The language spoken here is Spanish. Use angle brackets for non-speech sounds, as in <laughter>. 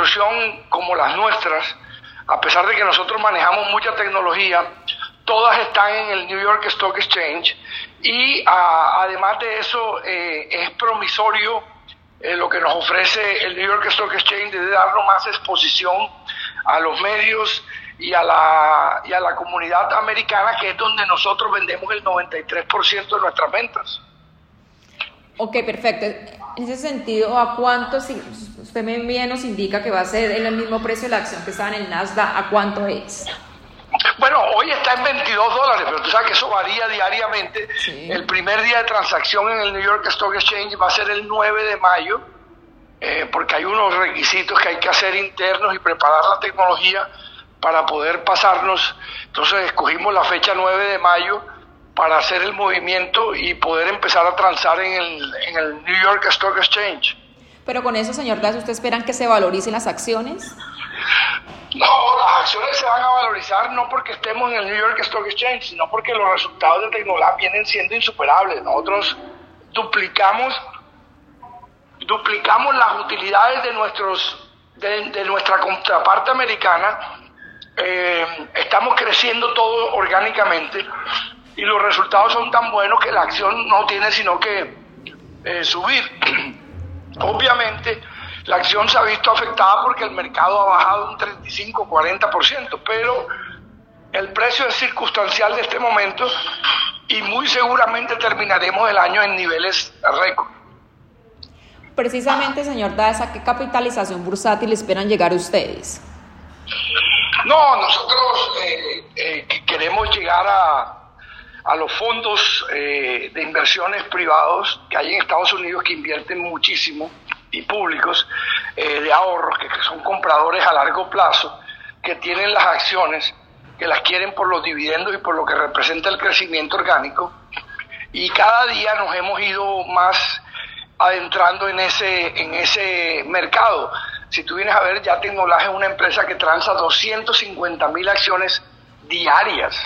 institución como las nuestras, a pesar de que nosotros manejamos mucha tecnología, todas están en el New York Stock Exchange y además de eso eh, es promisorio eh, lo que nos ofrece el New York Stock Exchange de darnos más exposición a los medios y a la, y a la comunidad americana, que es donde nosotros vendemos el 93% de nuestras ventas. Ok, perfecto. En ese sentido, ¿a cuánto, si usted me bien nos indica que va a ser el mismo precio de la acción que está en el Nasdaq, ¿a cuánto es? Bueno, hoy está en 22 dólares, pero tú sabes que eso varía diariamente. El primer día de transacción en el New York Stock Exchange va a ser el 9 de mayo, eh, porque hay unos requisitos que hay que hacer internos y preparar la tecnología para poder pasarnos. Entonces escogimos la fecha 9 de mayo para hacer el movimiento y poder empezar a transar en el, en el New York Stock Exchange. Pero con eso, señor Das, ¿usted esperan que se valoricen las acciones? No, las acciones se van a valorizar no porque estemos en el New York Stock Exchange, sino porque los resultados de Tecnolab vienen siendo insuperables. Nosotros duplicamos, duplicamos las utilidades de nuestros, de, nuestra contraparte americana. Eh, estamos creciendo todo orgánicamente y los resultados son tan buenos que la acción no tiene sino que eh, subir. <clears throat> Obviamente la acción se ha visto afectada porque el mercado ha bajado un 35-40%, pero el precio es circunstancial de este momento y muy seguramente terminaremos el año en niveles récord. Precisamente, señor Daes, ¿a qué capitalización bursátil esperan llegar ustedes? No, nosotros eh, eh, queremos llegar a, a los fondos eh, de inversiones privados que hay en Estados Unidos que invierten muchísimo y públicos eh, de ahorros, que, son compradores a largo plazo, que tienen las acciones, que las quieren por los dividendos y por lo que representa el crecimiento orgánico. Y cada día nos hemos ido más adentrando en ese, en ese mercado. Si tú vienes a ver, ya Tecnolaje es una empresa que transa 250 mil acciones diarias